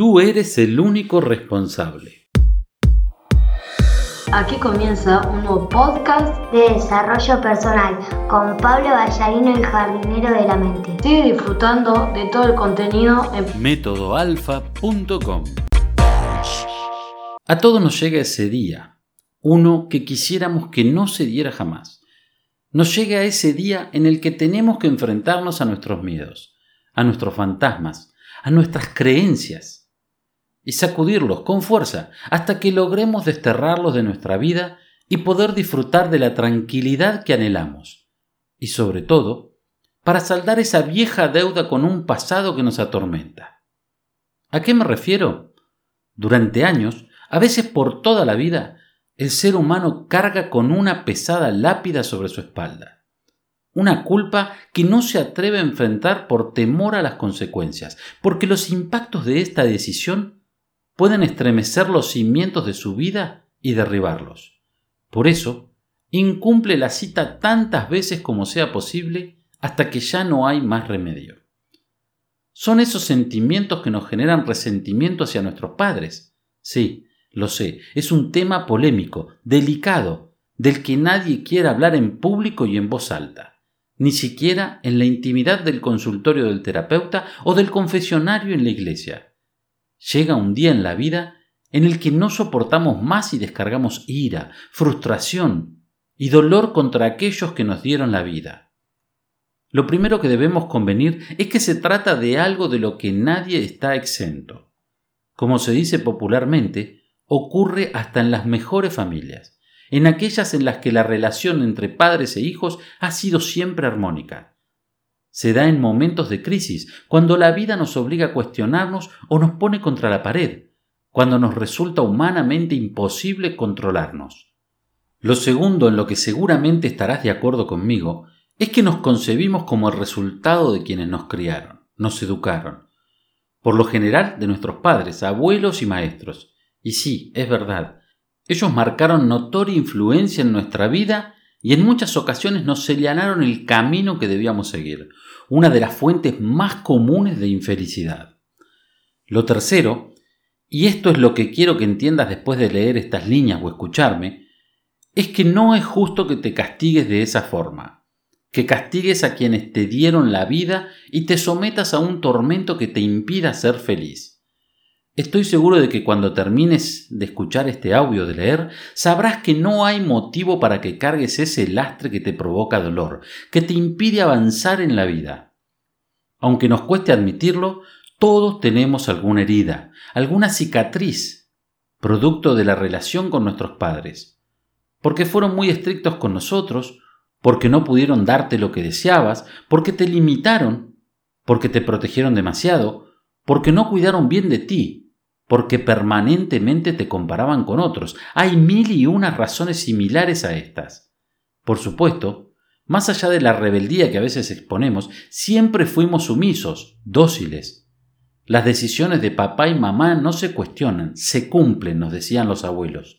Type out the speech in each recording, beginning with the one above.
Tú eres el único responsable. Aquí comienza un nuevo podcast de desarrollo personal con Pablo Ballarino, el jardinero de la mente. Sigue disfrutando de todo el contenido en métodoalfa.com. A todos nos llega ese día, uno que quisiéramos que no se diera jamás. Nos llega ese día en el que tenemos que enfrentarnos a nuestros miedos, a nuestros fantasmas, a nuestras creencias y sacudirlos con fuerza hasta que logremos desterrarlos de nuestra vida y poder disfrutar de la tranquilidad que anhelamos. Y sobre todo, para saldar esa vieja deuda con un pasado que nos atormenta. ¿A qué me refiero? Durante años, a veces por toda la vida, el ser humano carga con una pesada lápida sobre su espalda. Una culpa que no se atreve a enfrentar por temor a las consecuencias, porque los impactos de esta decisión pueden estremecer los cimientos de su vida y derribarlos. Por eso, incumple la cita tantas veces como sea posible hasta que ya no hay más remedio. Son esos sentimientos que nos generan resentimiento hacia nuestros padres. Sí, lo sé, es un tema polémico, delicado, del que nadie quiere hablar en público y en voz alta, ni siquiera en la intimidad del consultorio del terapeuta o del confesionario en la iglesia llega un día en la vida en el que no soportamos más y descargamos ira, frustración y dolor contra aquellos que nos dieron la vida. Lo primero que debemos convenir es que se trata de algo de lo que nadie está exento. Como se dice popularmente, ocurre hasta en las mejores familias, en aquellas en las que la relación entre padres e hijos ha sido siempre armónica. Se da en momentos de crisis, cuando la vida nos obliga a cuestionarnos o nos pone contra la pared, cuando nos resulta humanamente imposible controlarnos. Lo segundo en lo que seguramente estarás de acuerdo conmigo es que nos concebimos como el resultado de quienes nos criaron, nos educaron. Por lo general de nuestros padres, abuelos y maestros. Y sí, es verdad, ellos marcaron notoria influencia en nuestra vida y en muchas ocasiones nos señalaron el camino que debíamos seguir, una de las fuentes más comunes de infelicidad. Lo tercero, y esto es lo que quiero que entiendas después de leer estas líneas o escucharme, es que no es justo que te castigues de esa forma, que castigues a quienes te dieron la vida y te sometas a un tormento que te impida ser feliz. Estoy seguro de que cuando termines de escuchar este audio de leer, sabrás que no hay motivo para que cargues ese lastre que te provoca dolor, que te impide avanzar en la vida. Aunque nos cueste admitirlo, todos tenemos alguna herida, alguna cicatriz, producto de la relación con nuestros padres. Porque fueron muy estrictos con nosotros, porque no pudieron darte lo que deseabas, porque te limitaron, porque te protegieron demasiado, porque no cuidaron bien de ti, porque permanentemente te comparaban con otros. Hay mil y unas razones similares a estas. Por supuesto, más allá de la rebeldía que a veces exponemos, siempre fuimos sumisos, dóciles. Las decisiones de papá y mamá no se cuestionan, se cumplen, nos decían los abuelos.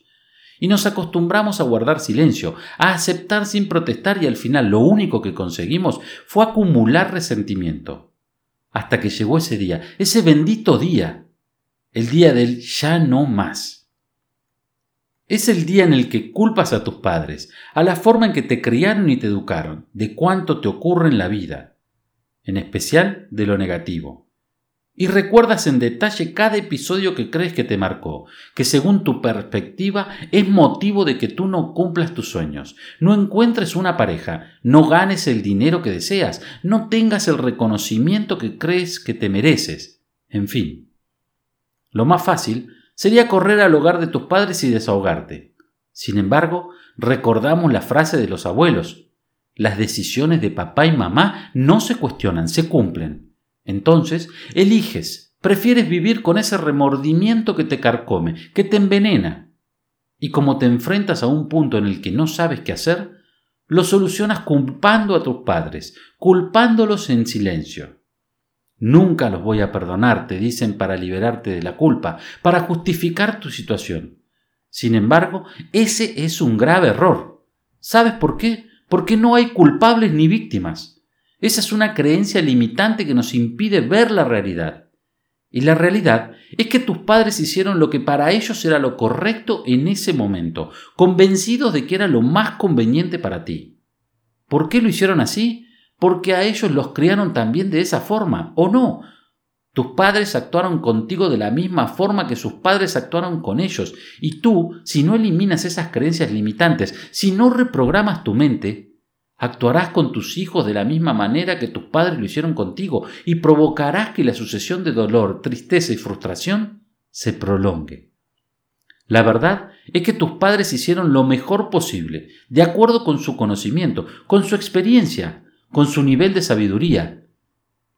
Y nos acostumbramos a guardar silencio, a aceptar sin protestar y al final lo único que conseguimos fue acumular resentimiento hasta que llegó ese día, ese bendito día, el día del ya no más. Es el día en el que culpas a tus padres, a la forma en que te criaron y te educaron, de cuánto te ocurre en la vida, en especial de lo negativo y recuerdas en detalle cada episodio que crees que te marcó, que según tu perspectiva es motivo de que tú no cumplas tus sueños, no encuentres una pareja, no ganes el dinero que deseas, no tengas el reconocimiento que crees que te mereces, en fin. Lo más fácil sería correr al hogar de tus padres y desahogarte. Sin embargo, recordamos la frase de los abuelos. Las decisiones de papá y mamá no se cuestionan, se cumplen. Entonces, eliges, prefieres vivir con ese remordimiento que te carcome, que te envenena. Y como te enfrentas a un punto en el que no sabes qué hacer, lo solucionas culpando a tus padres, culpándolos en silencio. Nunca los voy a perdonar, te dicen para liberarte de la culpa, para justificar tu situación. Sin embargo, ese es un grave error. ¿Sabes por qué? Porque no hay culpables ni víctimas. Esa es una creencia limitante que nos impide ver la realidad. Y la realidad es que tus padres hicieron lo que para ellos era lo correcto en ese momento, convencidos de que era lo más conveniente para ti. ¿Por qué lo hicieron así? Porque a ellos los criaron también de esa forma, ¿o no? Tus padres actuaron contigo de la misma forma que sus padres actuaron con ellos, y tú, si no eliminas esas creencias limitantes, si no reprogramas tu mente, Actuarás con tus hijos de la misma manera que tus padres lo hicieron contigo y provocarás que la sucesión de dolor, tristeza y frustración se prolongue. La verdad es que tus padres hicieron lo mejor posible, de acuerdo con su conocimiento, con su experiencia, con su nivel de sabiduría.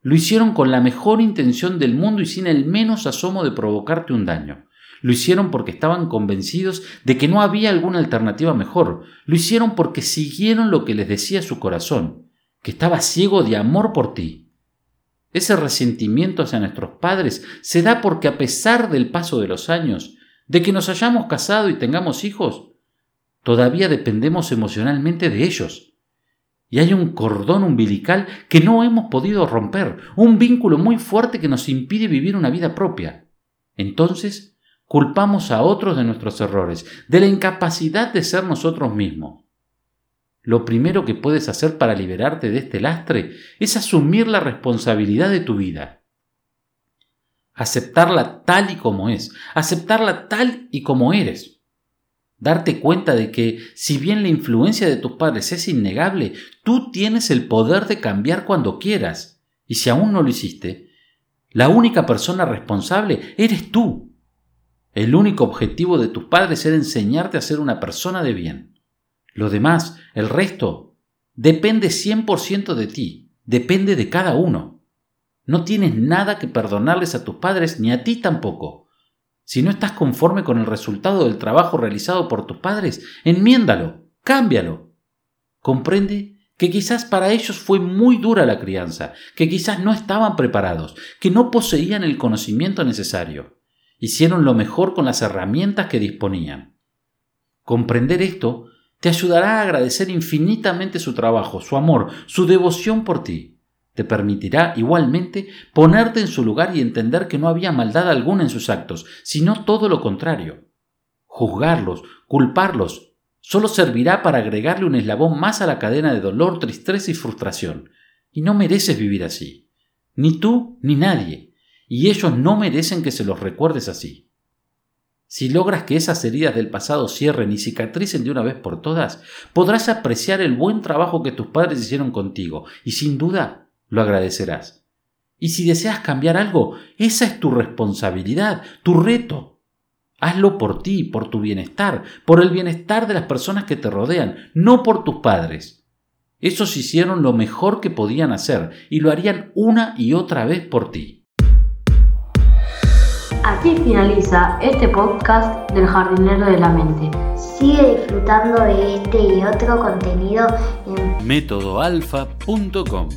Lo hicieron con la mejor intención del mundo y sin el menos asomo de provocarte un daño. Lo hicieron porque estaban convencidos de que no había alguna alternativa mejor. Lo hicieron porque siguieron lo que les decía su corazón, que estaba ciego de amor por ti. Ese resentimiento hacia nuestros padres se da porque a pesar del paso de los años, de que nos hayamos casado y tengamos hijos, todavía dependemos emocionalmente de ellos. Y hay un cordón umbilical que no hemos podido romper, un vínculo muy fuerte que nos impide vivir una vida propia. Entonces, Culpamos a otros de nuestros errores, de la incapacidad de ser nosotros mismos. Lo primero que puedes hacer para liberarte de este lastre es asumir la responsabilidad de tu vida. Aceptarla tal y como es, aceptarla tal y como eres. Darte cuenta de que, si bien la influencia de tus padres es innegable, tú tienes el poder de cambiar cuando quieras. Y si aún no lo hiciste, la única persona responsable eres tú. El único objetivo de tus padres era enseñarte a ser una persona de bien. Lo demás, el resto, depende 100% de ti, depende de cada uno. No tienes nada que perdonarles a tus padres ni a ti tampoco. Si no estás conforme con el resultado del trabajo realizado por tus padres, enmiéndalo, cámbialo. Comprende que quizás para ellos fue muy dura la crianza, que quizás no estaban preparados, que no poseían el conocimiento necesario hicieron lo mejor con las herramientas que disponían. Comprender esto te ayudará a agradecer infinitamente su trabajo, su amor, su devoción por ti. Te permitirá igualmente ponerte en su lugar y entender que no había maldad alguna en sus actos, sino todo lo contrario. Juzgarlos, culparlos, solo servirá para agregarle un eslabón más a la cadena de dolor, tristeza y frustración. Y no mereces vivir así. Ni tú ni nadie y ellos no merecen que se los recuerdes así. Si logras que esas heridas del pasado cierren y cicatricen de una vez por todas, podrás apreciar el buen trabajo que tus padres hicieron contigo y sin duda lo agradecerás. Y si deseas cambiar algo, esa es tu responsabilidad, tu reto. Hazlo por ti, por tu bienestar, por el bienestar de las personas que te rodean, no por tus padres. Esos hicieron lo mejor que podían hacer y lo harían una y otra vez por ti. Aquí finaliza este podcast del jardinero de la mente. Sigue disfrutando de este y otro contenido en métodoalfa.com.